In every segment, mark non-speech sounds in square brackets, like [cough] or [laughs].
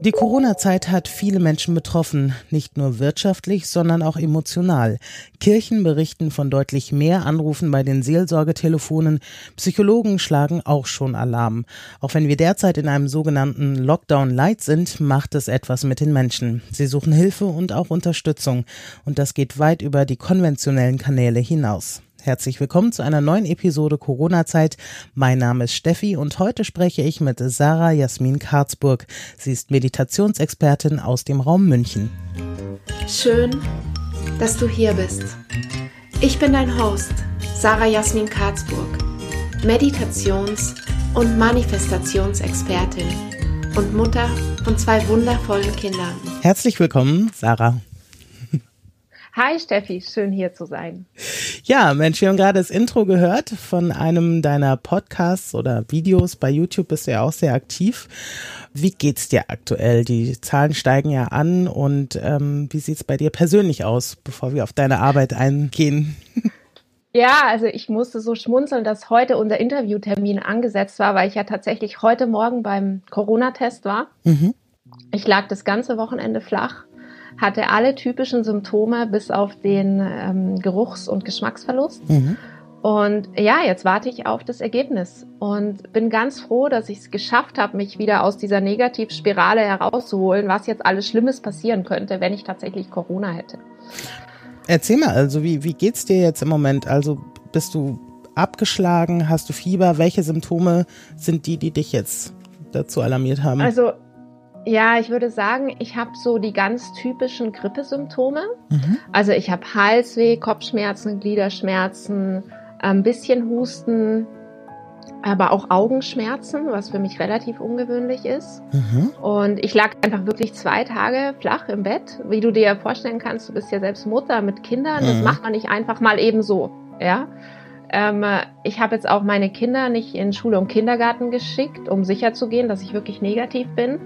Die Corona-Zeit hat viele Menschen betroffen, nicht nur wirtschaftlich, sondern auch emotional. Kirchen berichten von deutlich mehr Anrufen bei den Seelsorgetelefonen. Psychologen schlagen auch schon Alarm. Auch wenn wir derzeit in einem sogenannten Lockdown Light sind, macht es etwas mit den Menschen. Sie suchen Hilfe und auch Unterstützung. Und das geht weit über die konventionellen Kanäle hinaus. Herzlich willkommen zu einer neuen Episode Corona-Zeit. Mein Name ist Steffi und heute spreche ich mit Sarah Jasmin Karzburg. Sie ist Meditationsexpertin aus dem Raum München. Schön, dass du hier bist. Ich bin dein Host, Sarah Jasmin Karzburg, Meditations- und Manifestationsexpertin und Mutter von zwei wundervollen Kindern. Herzlich willkommen, Sarah. Hi Steffi, schön hier zu sein. Ja, Mensch, wir haben gerade das Intro gehört von einem deiner Podcasts oder Videos. Bei YouTube bist du ja auch sehr aktiv. Wie geht's dir aktuell? Die Zahlen steigen ja an und ähm, wie sieht's bei dir persönlich aus, bevor wir auf deine Arbeit eingehen? [laughs] Ja, also ich musste so schmunzeln, dass heute unser Interviewtermin angesetzt war, weil ich ja tatsächlich heute Morgen beim Corona-Test war. Mhm. Ich lag das ganze Wochenende flach hatte alle typischen Symptome bis auf den ähm, Geruchs- und Geschmacksverlust. Mhm. Und ja, jetzt warte ich auf das Ergebnis und bin ganz froh, dass ich es geschafft habe, mich wieder aus dieser Negativspirale herauszuholen, was jetzt alles Schlimmes passieren könnte, wenn ich tatsächlich Corona hätte. Erzähl mal, also wie, wie geht's dir jetzt im Moment? Also bist du abgeschlagen? Hast du Fieber? Welche Symptome sind die, die dich jetzt dazu alarmiert haben? Also ja, ich würde sagen, ich habe so die ganz typischen Grippesymptome. Mhm. Also ich habe Halsweh, Kopfschmerzen, Gliederschmerzen, ein bisschen Husten, aber auch Augenschmerzen, was für mich relativ ungewöhnlich ist. Mhm. Und ich lag einfach wirklich zwei Tage flach im Bett. Wie du dir vorstellen kannst, du bist ja selbst Mutter mit Kindern. Mhm. Das macht man nicht einfach mal eben so. Ja. Ähm, ich habe jetzt auch meine Kinder nicht in Schule und Kindergarten geschickt, um sicherzugehen, dass ich wirklich negativ bin.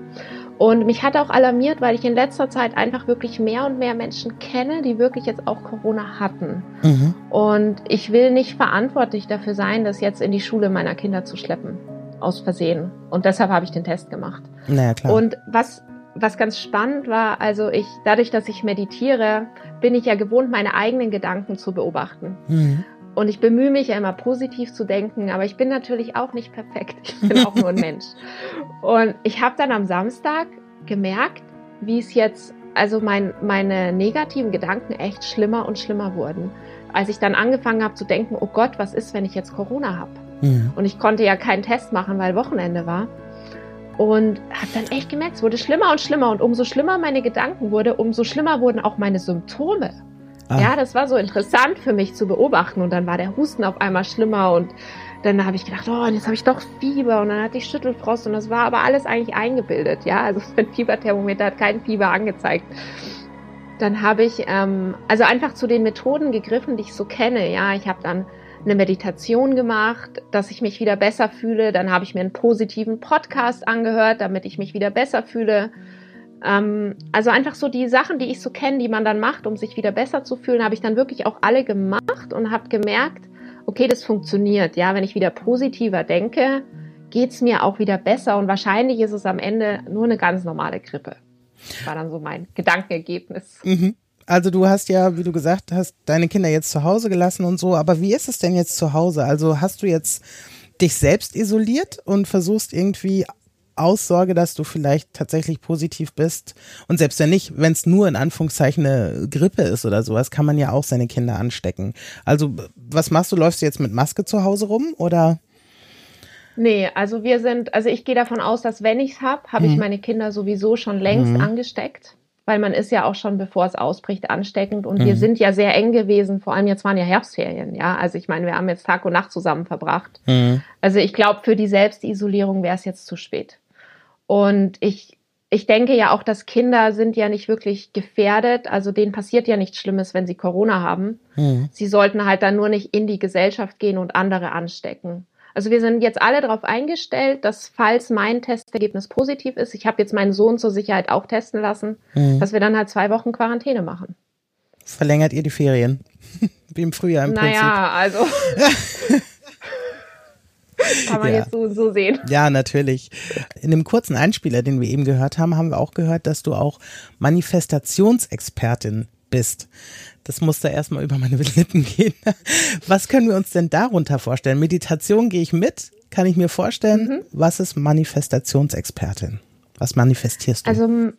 Und mich hat auch alarmiert, weil ich in letzter Zeit einfach wirklich mehr und mehr Menschen kenne, die wirklich jetzt auch Corona hatten. Mhm. Und ich will nicht verantwortlich dafür sein, das jetzt in die Schule meiner Kinder zu schleppen. Aus Versehen. Und deshalb habe ich den Test gemacht. Naja, klar. Und was, was ganz spannend war, also ich, dadurch, dass ich meditiere, bin ich ja gewohnt, meine eigenen Gedanken zu beobachten. Mhm. Und ich bemühe mich ja immer positiv zu denken, aber ich bin natürlich auch nicht perfekt. Ich bin auch nur ein [laughs] Mensch. Und ich habe dann am Samstag gemerkt, wie es jetzt, also mein, meine negativen Gedanken echt schlimmer und schlimmer wurden. Als ich dann angefangen habe zu denken, oh Gott, was ist, wenn ich jetzt Corona habe? Mhm. Und ich konnte ja keinen Test machen, weil Wochenende war. Und habe dann echt gemerkt, es wurde schlimmer und schlimmer. Und umso schlimmer meine Gedanken wurde, umso schlimmer wurden auch meine Symptome. Ah. Ja, das war so interessant für mich zu beobachten. Und dann war der Husten auf einmal schlimmer und dann habe ich gedacht, oh, jetzt habe ich doch Fieber und dann hatte ich Schüttelfrost und das war aber alles eigentlich eingebildet. Ja, also [laughs] mein Fieberthermometer hat kein Fieber angezeigt. Dann habe ich ähm, also einfach zu den Methoden gegriffen, die ich so kenne. Ja, ich habe dann eine Meditation gemacht, dass ich mich wieder besser fühle. Dann habe ich mir einen positiven Podcast angehört, damit ich mich wieder besser fühle. Ähm, also einfach so die Sachen, die ich so kenne, die man dann macht, um sich wieder besser zu fühlen, habe ich dann wirklich auch alle gemacht und habe gemerkt, okay, das funktioniert. Ja, wenn ich wieder positiver denke, geht's mir auch wieder besser und wahrscheinlich ist es am Ende nur eine ganz normale Grippe. War dann so mein Gedankenergebnis. Mhm. Also du hast ja, wie du gesagt hast, deine Kinder jetzt zu Hause gelassen und so, aber wie ist es denn jetzt zu Hause? Also hast du jetzt dich selbst isoliert und versuchst irgendwie Aussorge, dass du vielleicht tatsächlich positiv bist. Und selbst wenn nicht, wenn es nur in Anführungszeichen eine Grippe ist oder sowas, kann man ja auch seine Kinder anstecken. Also was machst du? Läufst du jetzt mit Maske zu Hause rum oder? Nee, also wir sind, also ich gehe davon aus, dass wenn ich es habe, habe mhm. ich meine Kinder sowieso schon längst mhm. angesteckt. Weil man ist ja auch schon, bevor es ausbricht, ansteckend. Und mhm. wir sind ja sehr eng gewesen. Vor allem jetzt waren ja Herbstferien, ja. Also ich meine, wir haben jetzt Tag und Nacht zusammen verbracht. Mhm. Also ich glaube, für die Selbstisolierung wäre es jetzt zu spät. Und ich, ich denke ja auch, dass Kinder sind ja nicht wirklich gefährdet. Also denen passiert ja nichts Schlimmes, wenn sie Corona haben. Mhm. Sie sollten halt dann nur nicht in die Gesellschaft gehen und andere anstecken. Also wir sind jetzt alle darauf eingestellt, dass falls mein Testergebnis positiv ist, ich habe jetzt meinen Sohn zur Sicherheit auch testen lassen, mhm. dass wir dann halt zwei Wochen Quarantäne machen. Verlängert ihr die Ferien? [laughs] Wie im Frühjahr im naja, Prinzip. Naja, also. [laughs] [laughs] Kann man ja. jetzt so, so sehen. Ja, natürlich. In dem kurzen Einspieler, den wir eben gehört haben, haben wir auch gehört, dass du auch Manifestationsexpertin bist. Das musste erstmal über meine [laughs] Lippen gehen. Was können wir uns denn darunter vorstellen? Meditation gehe ich mit, kann ich mir vorstellen. Mhm. Was ist Manifestationsexpertin? Was manifestierst du? Also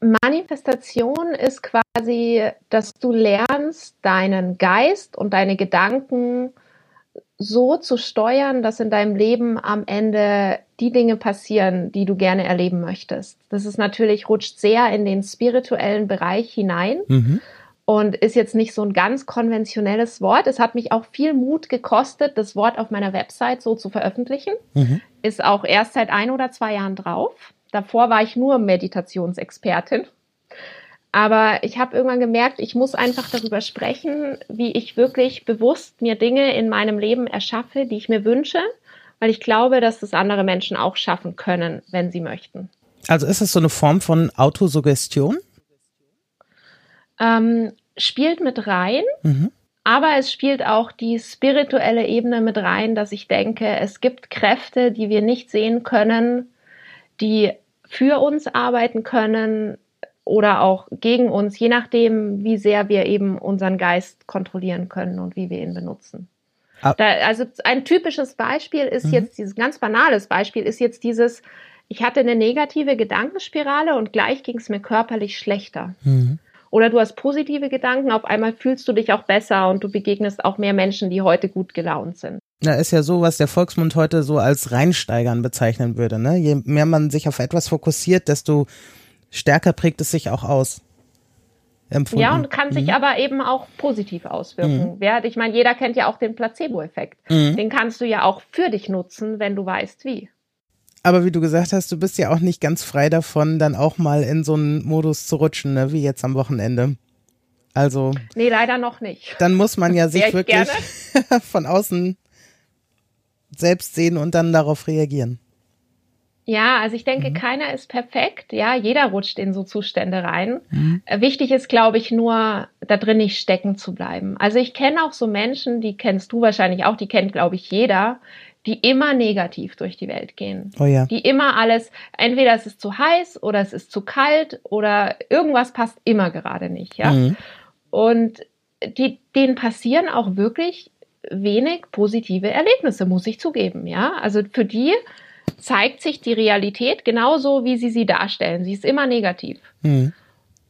Manifestation ist quasi, dass du lernst, deinen Geist und deine Gedanken so zu steuern, dass in deinem Leben am Ende die Dinge passieren, die du gerne erleben möchtest. Das ist natürlich, rutscht sehr in den spirituellen Bereich hinein. Mhm. Und ist jetzt nicht so ein ganz konventionelles Wort. Es hat mich auch viel Mut gekostet, das Wort auf meiner Website so zu veröffentlichen. Mhm. Ist auch erst seit ein oder zwei Jahren drauf. Davor war ich nur Meditationsexpertin. Aber ich habe irgendwann gemerkt, ich muss einfach darüber sprechen, wie ich wirklich bewusst mir Dinge in meinem Leben erschaffe, die ich mir wünsche, weil ich glaube, dass das andere Menschen auch schaffen können, wenn sie möchten. Also ist es so eine Form von Autosuggestion? Ähm, spielt mit rein, mhm. aber es spielt auch die spirituelle Ebene mit rein, dass ich denke, es gibt Kräfte, die wir nicht sehen können, die für uns arbeiten können, oder auch gegen uns, je nachdem, wie sehr wir eben unseren Geist kontrollieren können und wie wir ihn benutzen. Ah. Da, also ein typisches Beispiel ist mhm. jetzt, dieses ganz banales Beispiel ist jetzt dieses, ich hatte eine negative Gedankenspirale und gleich ging es mir körperlich schlechter. Mhm. Oder du hast positive Gedanken, auf einmal fühlst du dich auch besser und du begegnest auch mehr Menschen, die heute gut gelaunt sind. Da ist ja so, was der Volksmund heute so als Reinsteigern bezeichnen würde. Ne? Je mehr man sich auf etwas fokussiert, desto stärker prägt es sich auch aus. Empfunden. Ja, und kann sich mhm. aber eben auch positiv auswirken. Mhm. ich meine, jeder kennt ja auch den Placebo-Effekt. Mhm. Den kannst du ja auch für dich nutzen, wenn du weißt, wie. Aber wie du gesagt hast, du bist ja auch nicht ganz frei davon, dann auch mal in so einen Modus zu rutschen, ne? wie jetzt am Wochenende. Also. Nee, leider noch nicht. Dann muss man ja [laughs] sich wirklich [laughs] von außen selbst sehen und dann darauf reagieren. Ja, also ich denke, mhm. keiner ist perfekt. Ja, jeder rutscht in so Zustände rein. Mhm. Äh, wichtig ist, glaube ich, nur da drin nicht stecken zu bleiben. Also ich kenne auch so Menschen, die kennst du wahrscheinlich auch, die kennt, glaube ich, jeder, die immer negativ durch die Welt gehen. Oh ja. Die immer alles, entweder es ist zu heiß oder es ist zu kalt oder irgendwas passt immer gerade nicht, ja. Mhm. Und die, denen passieren auch wirklich wenig positive Erlebnisse, muss ich zugeben, ja. Also für die zeigt sich die Realität genauso, wie sie sie darstellen. Sie ist immer negativ. Mhm.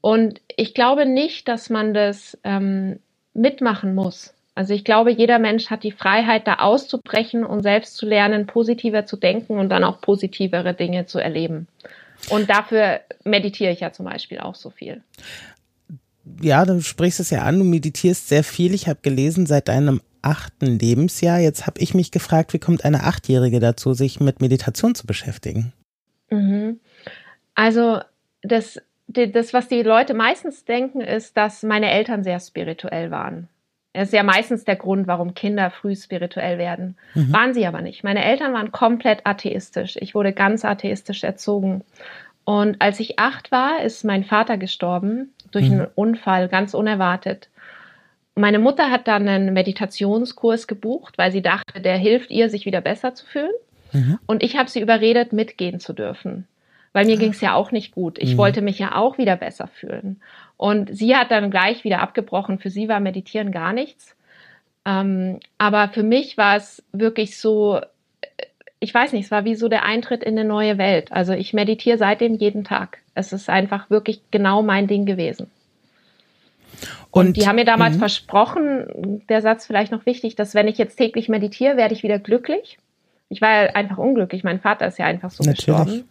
Und ich glaube nicht, dass man das ähm, mitmachen muss. Also ich glaube, jeder Mensch hat die Freiheit, da auszubrechen und selbst zu lernen, positiver zu denken und dann auch positivere Dinge zu erleben. Und dafür meditiere ich ja zum Beispiel auch so viel. Ja, du sprichst es ja an, du meditierst sehr viel. Ich habe gelesen, seit deinem achten Lebensjahr. Jetzt habe ich mich gefragt, wie kommt eine Achtjährige dazu, sich mit Meditation zu beschäftigen? Mhm. Also das, das, was die Leute meistens denken, ist, dass meine Eltern sehr spirituell waren. Das ist ja meistens der Grund, warum Kinder früh spirituell werden. Mhm. Waren sie aber nicht. Meine Eltern waren komplett atheistisch. Ich wurde ganz atheistisch erzogen. Und als ich acht war, ist mein Vater gestorben durch mhm. einen Unfall, ganz unerwartet. Meine Mutter hat dann einen Meditationskurs gebucht, weil sie dachte, der hilft ihr, sich wieder besser zu fühlen. Mhm. Und ich habe sie überredet, mitgehen zu dürfen. Weil mir ah. ging es ja auch nicht gut. Ich mhm. wollte mich ja auch wieder besser fühlen. Und sie hat dann gleich wieder abgebrochen. Für sie war Meditieren gar nichts. Ähm, aber für mich war es wirklich so, ich weiß nicht, es war wie so der Eintritt in eine neue Welt. Also ich meditiere seitdem jeden Tag. Es ist einfach wirklich genau mein Ding gewesen. Und, und die haben mir damals mh. versprochen, der Satz vielleicht noch wichtig, dass wenn ich jetzt täglich meditiere, werde ich wieder glücklich. Ich war ja einfach unglücklich. Mein Vater ist ja einfach so Natürlich. gestorben.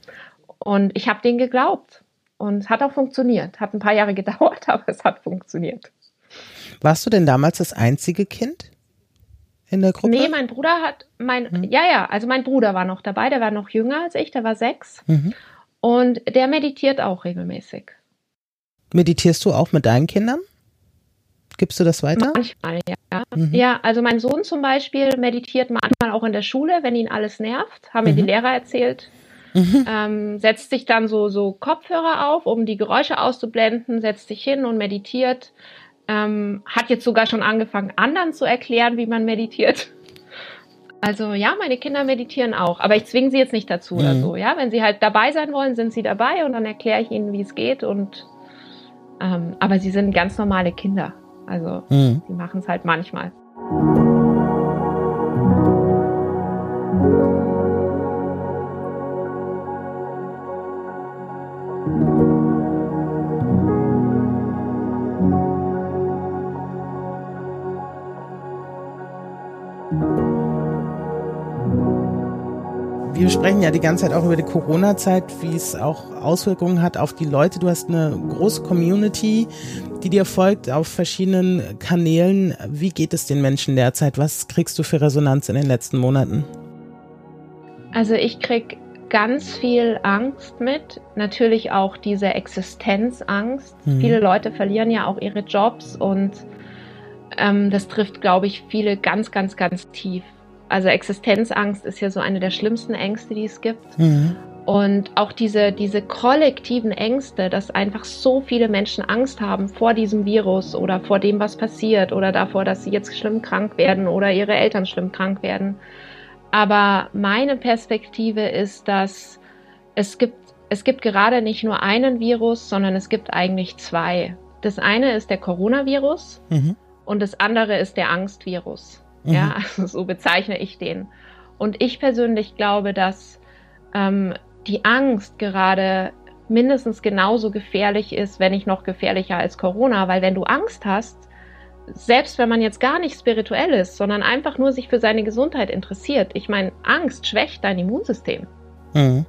Und ich habe den geglaubt. Und es hat auch funktioniert. Hat ein paar Jahre [laughs] gedauert, aber es hat funktioniert. Warst du denn damals das einzige Kind in der Gruppe? Nee, mein Bruder hat, mein, mhm. ja, ja, also mein Bruder war noch dabei, der war noch jünger als ich, der war sechs. Mhm. Und der meditiert auch regelmäßig. Meditierst du auch mit deinen Kindern? Gibst du das weiter? Manchmal, ja. Mhm. Ja, also mein Sohn zum Beispiel meditiert manchmal auch in der Schule, wenn ihn alles nervt, haben mir die mhm. Lehrer erzählt. Mhm. Ähm, setzt sich dann so, so Kopfhörer auf, um die Geräusche auszublenden, setzt sich hin und meditiert. ähm, hat jetzt sogar schon angefangen, anderen zu erklären, wie man meditiert. Also ja, meine Kinder meditieren auch, aber ich zwinge sie jetzt nicht dazu mhm. oder so. Ja, wenn sie halt dabei sein wollen, sind sie dabei und dann erkläre ich ihnen, wie es geht. Und ähm, aber sie sind ganz normale Kinder. Also mhm. die machen es halt manchmal. Sprechen ja die ganze Zeit auch über die Corona-Zeit, wie es auch Auswirkungen hat auf die Leute. Du hast eine große Community, die dir folgt auf verschiedenen Kanälen. Wie geht es den Menschen derzeit? Was kriegst du für Resonanz in den letzten Monaten? Also ich krieg ganz viel Angst mit, natürlich auch diese Existenzangst. Mhm. Viele Leute verlieren ja auch ihre Jobs und ähm, das trifft, glaube ich, viele ganz, ganz, ganz tief. Also Existenzangst ist ja so eine der schlimmsten Ängste, die es gibt. Mhm. Und auch diese, diese kollektiven Ängste, dass einfach so viele Menschen Angst haben vor diesem Virus oder vor dem, was passiert oder davor, dass sie jetzt schlimm krank werden oder ihre Eltern schlimm krank werden. Aber meine Perspektive ist, dass es gibt, es gibt gerade nicht nur einen Virus, sondern es gibt eigentlich zwei. Das eine ist der Coronavirus mhm. und das andere ist der Angstvirus. Mhm. Ja, also [laughs] so bezeichne ich den. Und ich persönlich glaube, dass ähm, die Angst gerade mindestens genauso gefährlich ist, wenn nicht noch gefährlicher als Corona, weil wenn du Angst hast, selbst wenn man jetzt gar nicht spirituell ist, sondern einfach nur sich für seine Gesundheit interessiert, ich meine, Angst schwächt dein Immunsystem. Mhm.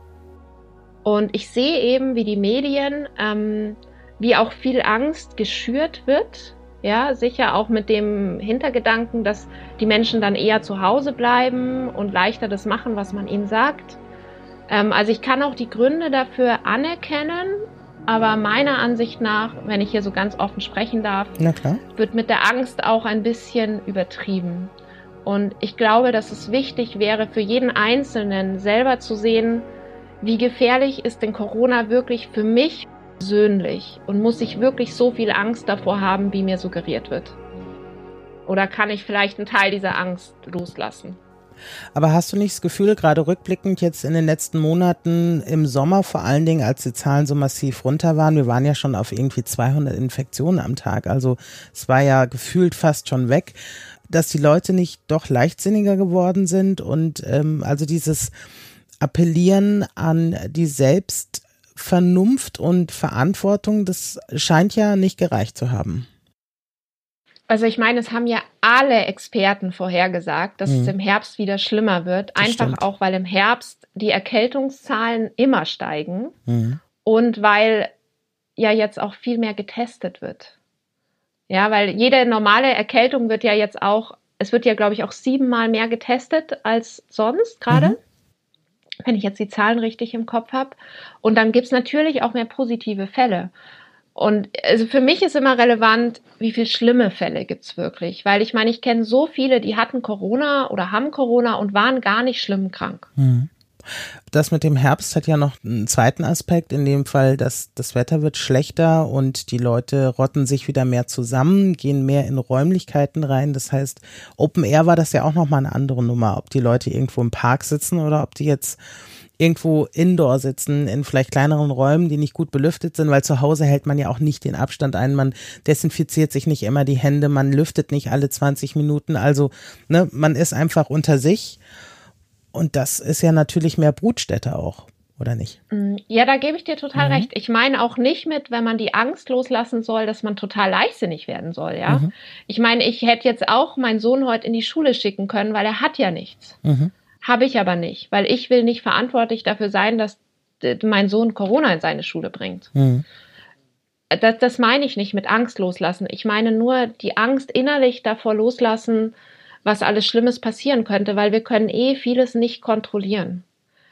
Und ich sehe eben, wie die Medien, ähm, wie auch viel Angst geschürt wird ja, sicher auch mit dem Hintergedanken, dass die Menschen dann eher zu Hause bleiben und leichter das machen, was man ihnen sagt. Ähm, also ich kann auch die Gründe dafür anerkennen, aber meiner Ansicht nach, wenn ich hier so ganz offen sprechen darf, wird mit der Angst auch ein bisschen übertrieben. Und ich glaube, dass es wichtig wäre für jeden Einzelnen selber zu sehen, wie gefährlich ist denn Corona wirklich für mich persönlich und muss ich wirklich so viel Angst davor haben, wie mir suggeriert wird? Oder kann ich vielleicht einen Teil dieser Angst loslassen? Aber hast du nicht das Gefühl, gerade rückblickend jetzt in den letzten Monaten im Sommer vor allen Dingen, als die Zahlen so massiv runter waren, wir waren ja schon auf irgendwie 200 Infektionen am Tag, also es war ja gefühlt fast schon weg, dass die Leute nicht doch leichtsinniger geworden sind und ähm, also dieses Appellieren an die Selbst Vernunft und Verantwortung, das scheint ja nicht gereicht zu haben. Also ich meine, es haben ja alle Experten vorhergesagt, dass mhm. es im Herbst wieder schlimmer wird. Das Einfach stimmt. auch, weil im Herbst die Erkältungszahlen immer steigen mhm. und weil ja jetzt auch viel mehr getestet wird. Ja, weil jede normale Erkältung wird ja jetzt auch, es wird ja, glaube ich, auch siebenmal mehr getestet als sonst gerade. Mhm wenn ich jetzt die Zahlen richtig im Kopf habe. Und dann gibt es natürlich auch mehr positive Fälle. Und also für mich ist immer relevant, wie viele schlimme Fälle gibt es wirklich. Weil ich meine, ich kenne so viele, die hatten Corona oder haben Corona und waren gar nicht schlimm krank. Mhm. Das mit dem Herbst hat ja noch einen zweiten Aspekt, in dem Fall, dass das Wetter wird schlechter und die Leute rotten sich wieder mehr zusammen, gehen mehr in Räumlichkeiten rein. Das heißt, Open Air war das ja auch nochmal eine andere Nummer, ob die Leute irgendwo im Park sitzen oder ob die jetzt irgendwo indoor sitzen, in vielleicht kleineren Räumen, die nicht gut belüftet sind, weil zu Hause hält man ja auch nicht den Abstand ein, man desinfiziert sich nicht immer die Hände, man lüftet nicht alle 20 Minuten, also ne, man ist einfach unter sich und das ist ja natürlich mehr Brutstätte auch, oder nicht? Mm, ja, da gebe ich dir total mhm. recht. Ich meine auch nicht mit, wenn man die Angst loslassen soll, dass man total leichtsinnig werden soll, ja. Mhm. Ich meine, ich hätte jetzt auch meinen Sohn heute in die Schule schicken können, weil er hat ja nichts. Mhm. Habe ich aber nicht, weil ich will nicht verantwortlich dafür sein, dass mein Sohn Corona in seine Schule bringt. Mhm. Das, das meine ich nicht mit Angst loslassen. Ich meine nur die Angst innerlich davor loslassen, was alles Schlimmes passieren könnte, weil wir können eh vieles nicht kontrollieren.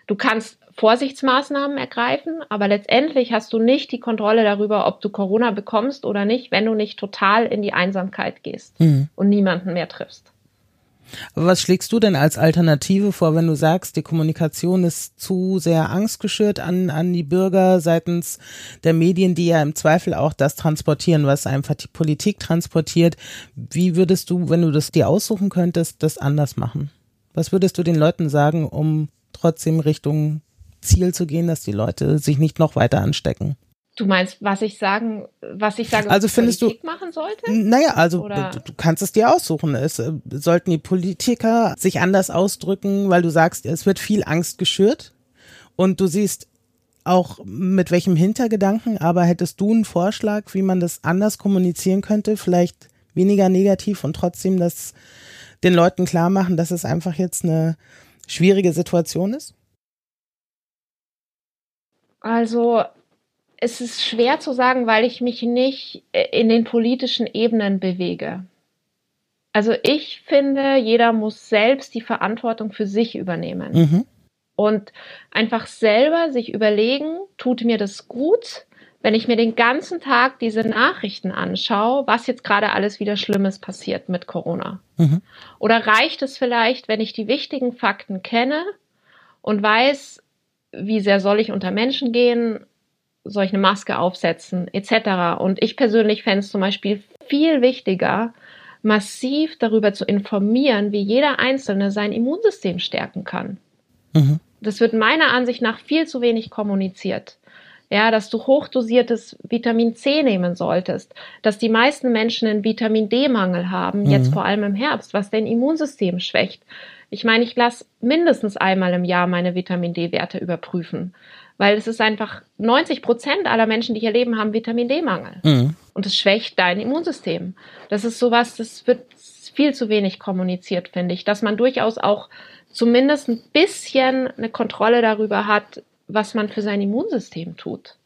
Du kannst Vorsichtsmaßnahmen ergreifen, aber letztendlich hast du nicht die Kontrolle darüber, ob du Corona bekommst oder nicht, wenn du nicht total in die Einsamkeit gehst mhm. und niemanden mehr triffst. Aber was schlägst du denn als Alternative vor, wenn du sagst, die Kommunikation ist zu sehr angstgeschürt an, an die Bürger seitens der Medien, die ja im Zweifel auch das transportieren, was einfach die Politik transportiert. Wie würdest du, wenn du das dir aussuchen könntest, das anders machen? Was würdest du den Leuten sagen, um trotzdem Richtung Ziel zu gehen, dass die Leute sich nicht noch weiter anstecken? Du meinst, was ich sagen, was ich sage, also findest Politik du, machen sollte? Naja, also Oder? du kannst es dir aussuchen. Es äh, sollten die Politiker sich anders ausdrücken, weil du sagst, es wird viel Angst geschürt und du siehst auch mit welchem Hintergedanken, aber hättest du einen Vorschlag, wie man das anders kommunizieren könnte, vielleicht weniger negativ und trotzdem das den Leuten klar machen, dass es einfach jetzt eine schwierige Situation ist? Also es ist schwer zu sagen, weil ich mich nicht äh, in den politischen Ebenen bewege. Also ich finde, jeder muss selbst die Verantwortung für sich übernehmen. Mhm. Und einfach selber sich überlegen, tut mir das gut, wenn ich mir den ganzen Tag diese Nachrichten anschaue, was jetzt gerade alles wieder Schlimmes passiert mit Corona. Mhm. Oder reicht es vielleicht, wenn ich die wichtigen Fakten kenne und weiß, wie sehr soll ich unter Menschen gehen, soll ich eine Maske aufsetzen, etc. Und ich persönlich fände es zum Beispiel viel wichtiger, massiv darüber zu informieren, wie jeder Einzelne sein Immunsystem stärken kann. Mhm. Das wird meiner Ansicht nach viel zu wenig kommuniziert. Ja, dass du hochdosiertes Vitamin C nehmen solltest, dass die meisten Menschen einen Vitamin D-Mangel haben, mhm. jetzt vor allem im Herbst, was dein Immunsystem schwächt. Ich meine, ich lasse mindestens einmal im Jahr meine Vitamin D-Werte überprüfen weil es ist einfach 90 Prozent aller Menschen, die hier leben, haben Vitamin D-Mangel. Mhm. Und es schwächt dein Immunsystem. Das ist sowas, das wird viel zu wenig kommuniziert, finde ich, dass man durchaus auch zumindest ein bisschen eine Kontrolle darüber hat, was man für sein Immunsystem tut.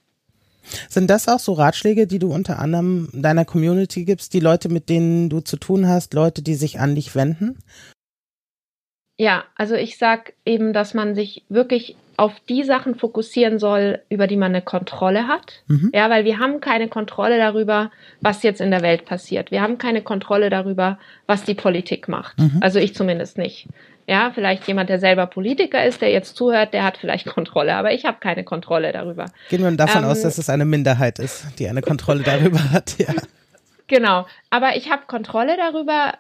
Sind das auch so Ratschläge, die du unter anderem deiner Community gibst, die Leute, mit denen du zu tun hast, Leute, die sich an dich wenden? Ja, also ich sag eben, dass man sich wirklich auf die Sachen fokussieren soll, über die man eine Kontrolle hat. Mhm. Ja, weil wir haben keine Kontrolle darüber, was jetzt in der Welt passiert. Wir haben keine Kontrolle darüber, was die Politik macht. Mhm. Also ich zumindest nicht. Ja, vielleicht jemand, der selber Politiker ist, der jetzt zuhört, der hat vielleicht [laughs] Kontrolle, aber ich habe keine Kontrolle darüber. Gehen wir davon ähm, aus, dass es eine Minderheit ist, die eine Kontrolle darüber [laughs] hat, ja. Genau, aber ich habe Kontrolle darüber,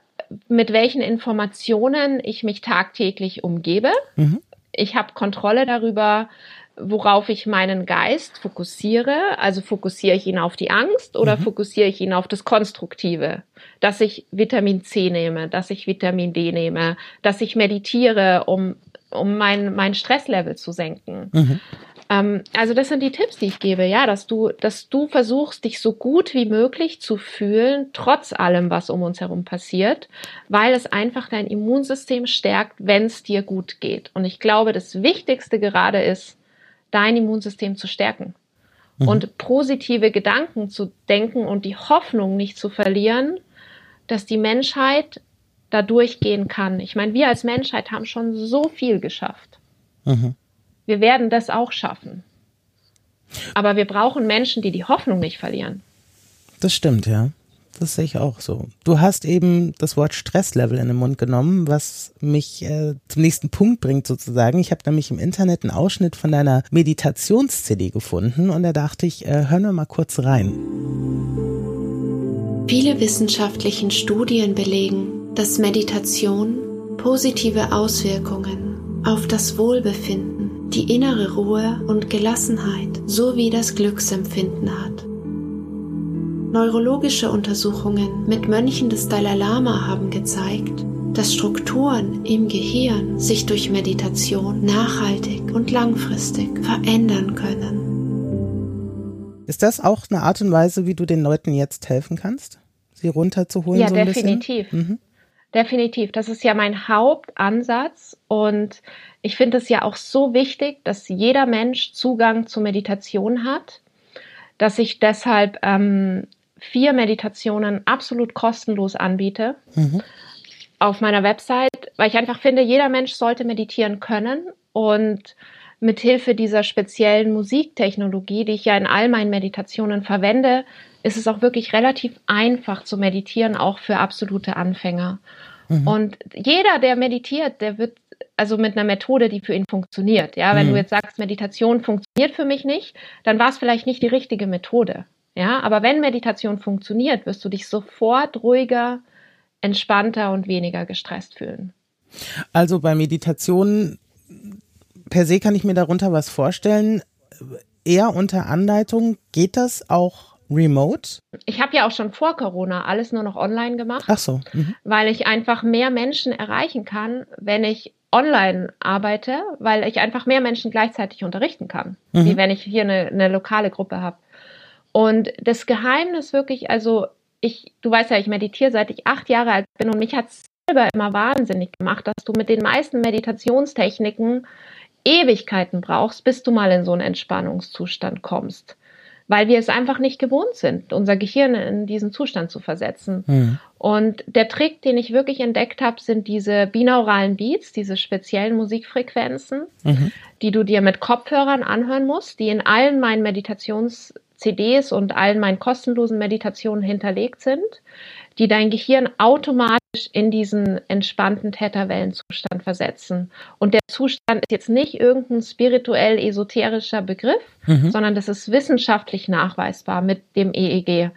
mit welchen Informationen ich mich tagtäglich umgebe. Mhm ich habe Kontrolle darüber, worauf ich meinen Geist fokussiere. Also fokussiere ich ihn auf die Angst oder mhm. fokussiere ich ihn auf das Konstruktive? Dass ich Vitamin C nehme, dass ich Vitamin D nehme, dass ich meditiere, um, um mein, mein Stresslevel zu senken. Mhm. Ähm, also das sind die Tipps, die ich gebe, ja, dass du, dass du versuchst, dich so gut wie möglich zu fühlen, trotz allem, was um uns herum passiert, weil es einfach dein Immunsystem stärkt, wenn es dir gut geht. Und ich glaube, das Wichtigste gerade ist, dein Immunsystem zu stärken. Mhm. Und positive Gedanken zu denken und die Hoffnung nicht zu verlieren, dass die Menschheit da durchgehen kann. Ich meine, wir als Menschheit haben schon so viel geschafft. Mhm. Wir werden das auch schaffen. Aber wir brauchen Menschen, die die Hoffnung nicht verlieren. Das stimmt, ja. Das sehe ich auch so. Du hast eben das Wort Stresslevel in den Mund genommen, was mich äh, zum nächsten Punkt bringt sozusagen. Ich habe nämlich im Internet einen Ausschnitt von deiner Meditations-CD gefunden und da dachte ich, äh, hören wir mal kurz rein. Viele wissenschaftlichen Studien belegen, dass Meditation positive Auswirkungen auf das Wohlbefinden die innere Ruhe und Gelassenheit sowie das Glücksempfinden hat. Neurologische Untersuchungen mit Mönchen des Dalai Lama haben gezeigt, dass Strukturen im Gehirn sich durch Meditation nachhaltig und langfristig verändern können. Ist das auch eine Art und Weise, wie du den Leuten jetzt helfen kannst, sie runterzuholen? Ja, so definitiv. Mhm. Definitiv. Das ist ja mein Hauptansatz und ich finde es ja auch so wichtig, dass jeder Mensch Zugang zu Meditation hat, dass ich deshalb ähm, vier Meditationen absolut kostenlos anbiete mhm. auf meiner Website, weil ich einfach finde, jeder Mensch sollte meditieren können und mit Hilfe dieser speziellen Musiktechnologie, die ich ja in all meinen Meditationen verwende, ist es auch wirklich relativ einfach zu meditieren, auch für absolute Anfänger. Mhm. Und jeder, der meditiert, der wird also mit einer Methode, die für ihn funktioniert. Ja, wenn mhm. du jetzt sagst, Meditation funktioniert für mich nicht, dann war es vielleicht nicht die richtige Methode. Ja, aber wenn Meditation funktioniert, wirst du dich sofort ruhiger, entspannter und weniger gestresst fühlen. Also bei Meditation per se kann ich mir darunter was vorstellen. Eher unter Anleitung geht das auch remote? Ich habe ja auch schon vor Corona alles nur noch online gemacht. Ach so. Mhm. Weil ich einfach mehr Menschen erreichen kann, wenn ich online arbeite, weil ich einfach mehr Menschen gleichzeitig unterrichten kann, mhm. wie wenn ich hier eine, eine lokale Gruppe habe. Und das Geheimnis wirklich, also ich, du weißt ja, ich meditiere seit ich acht Jahre alt bin und mich hat selber immer wahnsinnig gemacht, dass du mit den meisten Meditationstechniken Ewigkeiten brauchst, bis du mal in so einen Entspannungszustand kommst weil wir es einfach nicht gewohnt sind, unser Gehirn in diesen Zustand zu versetzen. Mhm. Und der Trick, den ich wirklich entdeckt habe, sind diese binauralen Beats, diese speziellen Musikfrequenzen, mhm. die du dir mit Kopfhörern anhören musst, die in allen meinen Meditations-CDs und allen meinen kostenlosen Meditationen hinterlegt sind, die dein Gehirn automatisch in diesen entspannten Theta-Wellenzustand versetzen. Und der Zustand ist jetzt nicht irgendein spirituell esoterischer Begriff, mhm. sondern das ist wissenschaftlich nachweisbar mit dem EEG,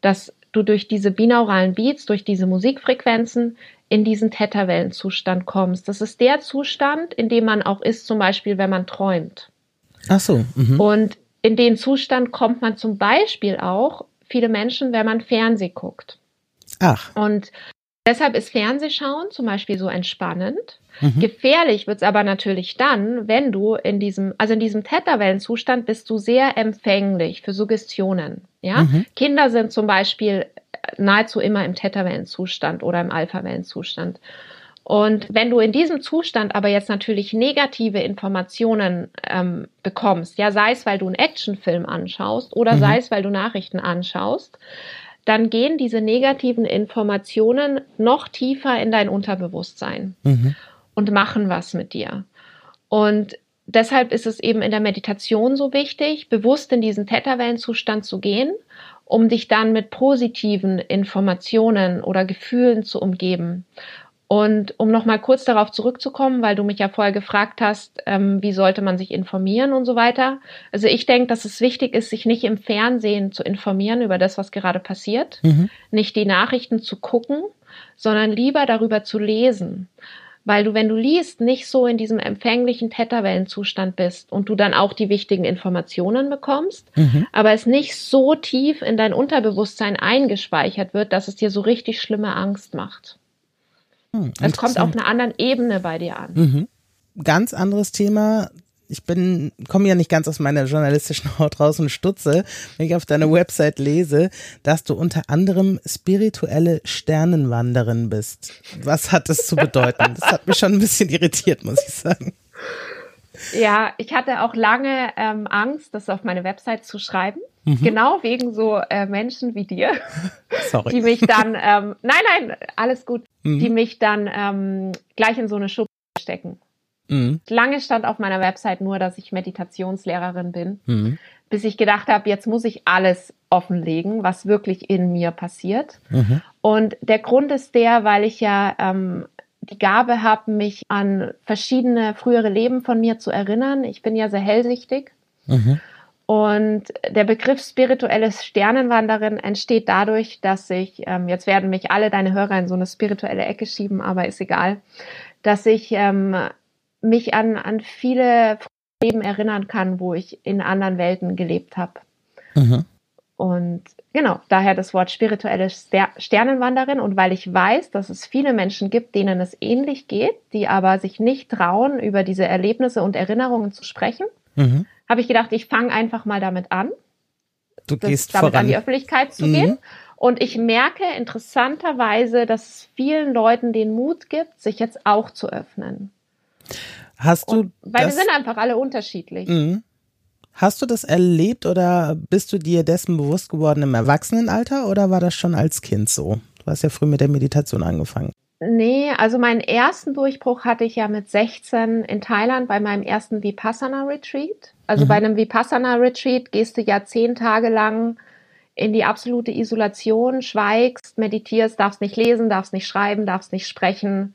dass du durch diese binauralen Beats, durch diese Musikfrequenzen in diesen Theta-Wellenzustand kommst. Das ist der Zustand, in dem man auch ist, zum Beispiel, wenn man träumt. Ach so. Mhm. Und in den Zustand kommt man zum Beispiel auch, viele Menschen, wenn man Fernseh guckt. Ach. Und deshalb ist Fernsehschauen zum Beispiel so entspannend. Mhm. Gefährlich wird's aber natürlich dann, wenn du in diesem, also in diesem Theta-Wellenzustand bist du sehr empfänglich für Suggestionen. Ja, mhm. Kinder sind zum Beispiel nahezu immer im Theta-Wellenzustand oder im Alpha-Wellenzustand. Und wenn du in diesem Zustand aber jetzt natürlich negative Informationen ähm, bekommst, ja, sei es, weil du einen Actionfilm anschaust oder mhm. sei es, weil du Nachrichten anschaust, dann gehen diese negativen Informationen noch tiefer in dein Unterbewusstsein mhm. und machen was mit dir. Und deshalb ist es eben in der Meditation so wichtig, bewusst in diesen Theta-Wellenzustand zu gehen, um dich dann mit positiven Informationen oder Gefühlen zu umgeben. Und um nochmal kurz darauf zurückzukommen, weil du mich ja vorher gefragt hast, ähm, wie sollte man sich informieren und so weiter. Also ich denke, dass es wichtig ist, sich nicht im Fernsehen zu informieren über das, was gerade passiert, mhm. nicht die Nachrichten zu gucken, sondern lieber darüber zu lesen. Weil du, wenn du liest, nicht so in diesem empfänglichen Theta-Wellenzustand bist und du dann auch die wichtigen Informationen bekommst, mhm. aber es nicht so tief in dein Unterbewusstsein eingespeichert wird, dass es dir so richtig schlimme Angst macht. Hm, es kommt auf einer anderen Ebene bei dir an. Mhm. Ganz anderes Thema. Ich bin, komme ja nicht ganz aus meiner journalistischen Haut raus und stutze, wenn ich auf deiner Website lese, dass du unter anderem spirituelle Sternenwanderin bist. Was hat das zu bedeuten? Das hat mich schon ein bisschen irritiert, muss ich sagen. Ja, ich hatte auch lange ähm, Angst, das auf meine Website zu schreiben. Mhm. Genau wegen so äh, Menschen wie dir, [laughs] Sorry. die mich dann, ähm, nein, nein, alles gut, mhm. die mich dann ähm, gleich in so eine Schublade stecken. Mhm. Lange stand auf meiner Website nur, dass ich Meditationslehrerin bin, mhm. bis ich gedacht habe, jetzt muss ich alles offenlegen, was wirklich in mir passiert. Mhm. Und der Grund ist der, weil ich ja ähm, die Gabe habe, mich an verschiedene frühere Leben von mir zu erinnern. Ich bin ja sehr hellsichtig. Mhm. Und der Begriff spirituelles Sternenwanderin entsteht dadurch, dass ich, ähm, jetzt werden mich alle deine Hörer in so eine spirituelle Ecke schieben, aber ist egal, dass ich ähm, mich an, an viele Leben erinnern kann, wo ich in anderen Welten gelebt habe. Mhm. Und genau, daher das Wort spirituelle Sternenwanderin. Und weil ich weiß, dass es viele Menschen gibt, denen es ähnlich geht, die aber sich nicht trauen, über diese Erlebnisse und Erinnerungen zu sprechen, mhm habe ich gedacht, ich fange einfach mal damit an. Du gehst damit voran. an die Öffentlichkeit zu mhm. gehen. Und ich merke interessanterweise, dass es vielen Leuten den Mut gibt, sich jetzt auch zu öffnen. Hast du. Und, weil wir sind einfach alle unterschiedlich. Mhm. Hast du das erlebt oder bist du dir dessen bewusst geworden im Erwachsenenalter oder war das schon als Kind so? Du hast ja früh mit der Meditation angefangen. Nee, also meinen ersten Durchbruch hatte ich ja mit 16 in Thailand bei meinem ersten Vipassana Retreat. Also mhm. bei einem Vipassana Retreat gehst du ja zehn Tage lang in die absolute Isolation, schweigst, meditierst, darfst nicht lesen, darfst nicht schreiben, darfst nicht sprechen,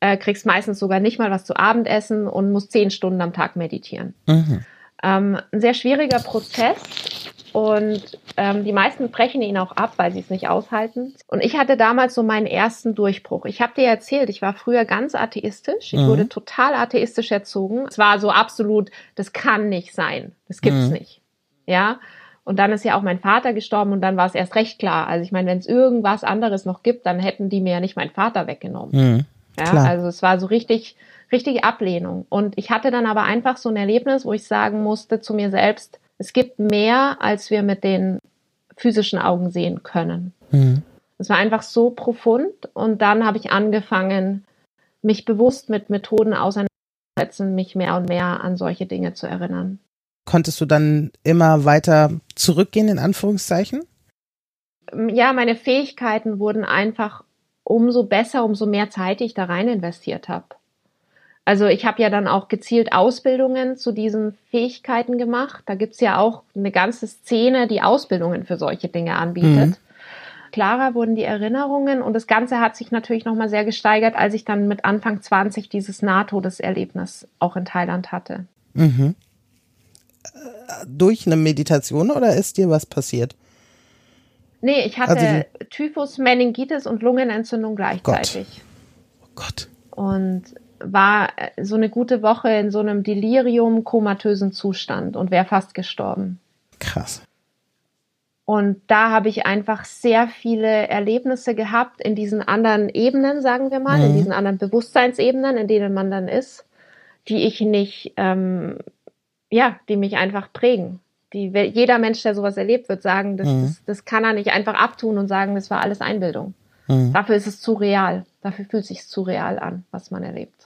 äh, kriegst meistens sogar nicht mal was zu Abendessen und musst zehn Stunden am Tag meditieren. Mhm. Ähm, ein sehr schwieriger Prozess und ähm, die meisten brechen ihn auch ab, weil sie es nicht aushalten. Und ich hatte damals so meinen ersten Durchbruch. Ich habe dir erzählt, ich war früher ganz atheistisch. Ich mhm. wurde total atheistisch erzogen. Es war so absolut, das kann nicht sein. Das gibt's mhm. nicht. Ja. Und dann ist ja auch mein Vater gestorben und dann war es erst recht klar. Also ich meine, wenn es irgendwas anderes noch gibt, dann hätten die mir ja nicht meinen Vater weggenommen. Mhm. Ja, Klar. also es war so richtig, richtige Ablehnung. Und ich hatte dann aber einfach so ein Erlebnis, wo ich sagen musste zu mir selbst, es gibt mehr, als wir mit den physischen Augen sehen können. Mhm. Es war einfach so profund und dann habe ich angefangen, mich bewusst mit Methoden auseinanderzusetzen, mich mehr und mehr an solche Dinge zu erinnern. Konntest du dann immer weiter zurückgehen, in Anführungszeichen? Ja, meine Fähigkeiten wurden einfach umso besser, umso mehr Zeit ich da rein investiert habe. Also ich habe ja dann auch gezielt Ausbildungen zu diesen Fähigkeiten gemacht. Da gibt's ja auch eine ganze Szene, die Ausbildungen für solche Dinge anbietet. Mhm. Klarer wurden die Erinnerungen und das Ganze hat sich natürlich nochmal sehr gesteigert, als ich dann mit Anfang 20 dieses Nahtodeserlebnis auch in Thailand hatte. Mhm. Durch eine Meditation oder ist dir was passiert? Nee, ich hatte also Typhus, Meningitis und Lungenentzündung gleichzeitig. Oh Gott. Und war äh, so eine gute Woche in so einem Delirium, komatösen Zustand und wäre fast gestorben. Krass. Und da habe ich einfach sehr viele Erlebnisse gehabt in diesen anderen Ebenen, sagen wir mal, mhm. in diesen anderen Bewusstseinsebenen, in denen man dann ist, die ich nicht, ähm, ja, die mich einfach prägen die, jeder Mensch, der sowas erlebt, wird sagen, das, mhm. das, das, kann er nicht einfach abtun und sagen, das war alles Einbildung. Mhm. Dafür ist es zu real. Dafür fühlt es sich zu real an, was man erlebt.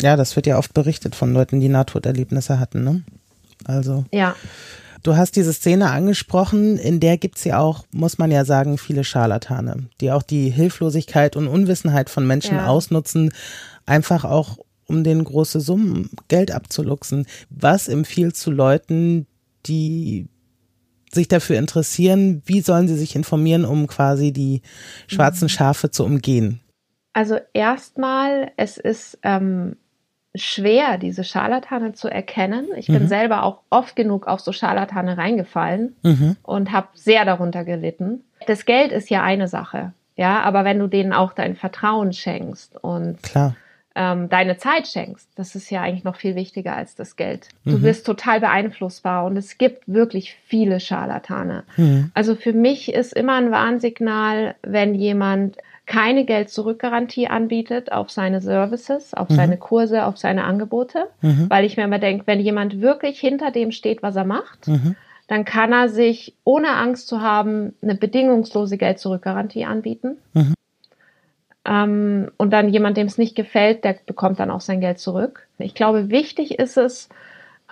Ja, das wird ja oft berichtet von Leuten, die Nahtoderlebnisse hatten, ne? Also. Ja. Du hast diese Szene angesprochen, in der gibt's ja auch, muss man ja sagen, viele Scharlatane, die auch die Hilflosigkeit und Unwissenheit von Menschen ja. ausnutzen, einfach auch um den große Summen Geld abzuluxen. Was empfiehlt zu Leuten, die sich dafür interessieren, wie sollen sie sich informieren, um quasi die schwarzen mhm. Schafe zu umgehen? Also erstmal, es ist ähm, schwer, diese Scharlatane zu erkennen. Ich bin mhm. selber auch oft genug auf so Scharlatane reingefallen mhm. und habe sehr darunter gelitten. Das Geld ist ja eine Sache, ja, aber wenn du denen auch dein Vertrauen schenkst und ähm, deine Zeit schenkst, das ist ja eigentlich noch viel wichtiger als das Geld. Du mhm. bist total beeinflussbar und es gibt wirklich viele Scharlatane. Mhm. Also für mich ist immer ein Warnsignal, wenn jemand keine Geld-Zurück-Garantie anbietet auf seine Services, auf mhm. seine Kurse, auf seine Angebote, mhm. weil ich mir immer denke, wenn jemand wirklich hinter dem steht, was er macht, mhm. dann kann er sich ohne Angst zu haben eine bedingungslose Geld-Zurück-Garantie anbieten. Mhm. Ähm, und dann jemand, dem es nicht gefällt, der bekommt dann auch sein Geld zurück. Ich glaube, wichtig ist es,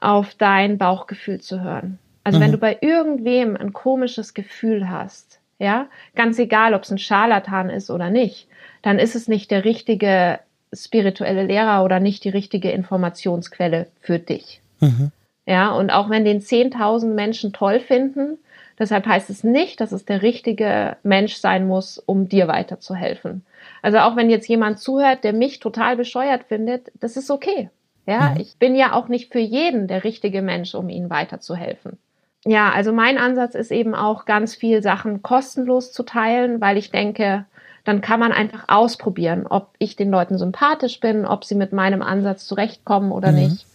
auf dein Bauchgefühl zu hören. Also mhm. wenn du bei irgendwem ein komisches Gefühl hast, ja, ganz egal, ob es ein Scharlatan ist oder nicht, dann ist es nicht der richtige spirituelle Lehrer oder nicht die richtige Informationsquelle für dich. Mhm. Ja, und auch wenn den 10.000 Menschen toll finden, deshalb heißt es nicht, dass es der richtige Mensch sein muss, um dir weiterzuhelfen. Also auch wenn jetzt jemand zuhört, der mich total bescheuert findet, das ist okay. Ja, mhm. ich bin ja auch nicht für jeden der richtige Mensch, um ihnen weiterzuhelfen. Ja, also mein Ansatz ist eben auch ganz viel Sachen kostenlos zu teilen, weil ich denke, dann kann man einfach ausprobieren, ob ich den Leuten sympathisch bin, ob sie mit meinem Ansatz zurechtkommen oder mhm. nicht.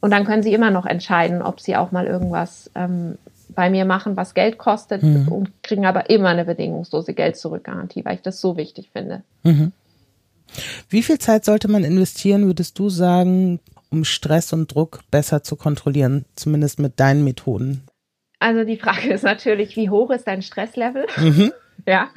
Und dann können sie immer noch entscheiden, ob sie auch mal irgendwas ähm, bei mir machen, was Geld kostet mhm. und kriegen aber immer eine bedingungslose Geld-Zurück-Garantie, weil ich das so wichtig finde. Mhm. Wie viel Zeit sollte man investieren, würdest du sagen, um Stress und Druck besser zu kontrollieren, zumindest mit deinen Methoden? Also die Frage ist natürlich, wie hoch ist dein Stresslevel? Mhm. ja.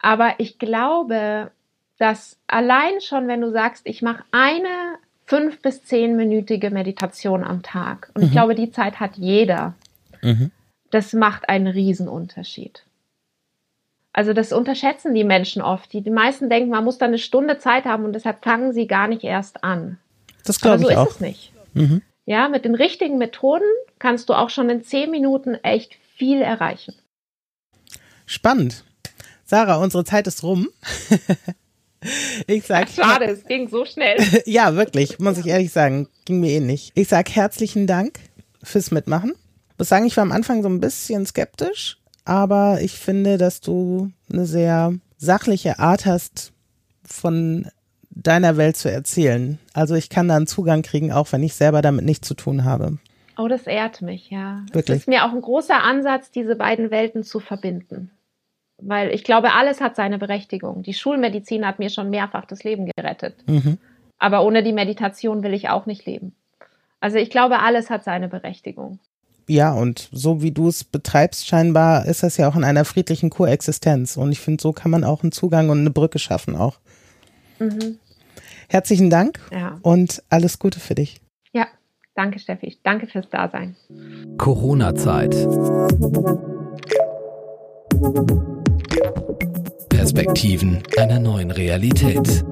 Aber ich glaube, dass allein schon, wenn du sagst, ich mache eine fünf bis zehnminütige Meditation am Tag, und mhm. ich glaube, die Zeit hat jeder. Mhm das macht einen Riesenunterschied. Also das unterschätzen die Menschen oft. Die, die meisten denken, man muss da eine Stunde Zeit haben und deshalb fangen sie gar nicht erst an. Das glaube so ich auch. So ist es nicht. Mhm. Ja, mit den richtigen Methoden kannst du auch schon in zehn Minuten echt viel erreichen. Spannend. Sarah, unsere Zeit ist rum. [laughs] Ich sag. Schade, es ging so schnell. [laughs] ja, wirklich, muss ich ehrlich sagen. Ging mir eh nicht. Ich sag herzlichen Dank fürs Mitmachen. Ich muss sagen, ich war am Anfang so ein bisschen skeptisch, aber ich finde, dass du eine sehr sachliche Art hast, von deiner Welt zu erzählen. Also ich kann da einen Zugang kriegen, auch wenn ich selber damit nichts zu tun habe. Oh, das ehrt mich, ja. Wirklich. Es ist mir auch ein großer Ansatz, diese beiden Welten zu verbinden. Weil ich glaube, alles hat seine Berechtigung. Die Schulmedizin hat mir schon mehrfach das Leben gerettet. Mhm. Aber ohne die Meditation will ich auch nicht leben. Also ich glaube, alles hat seine Berechtigung. Ja, und so wie du es betreibst, scheinbar ist das ja auch in einer friedlichen Koexistenz. Und ich finde, so kann man auch einen Zugang und eine Brücke schaffen auch. Mhm. Herzlichen Dank ja. und alles Gute für dich. Ja, danke Steffi. Danke fürs Dasein. Corona-Zeit. Perspektiven einer neuen Realität.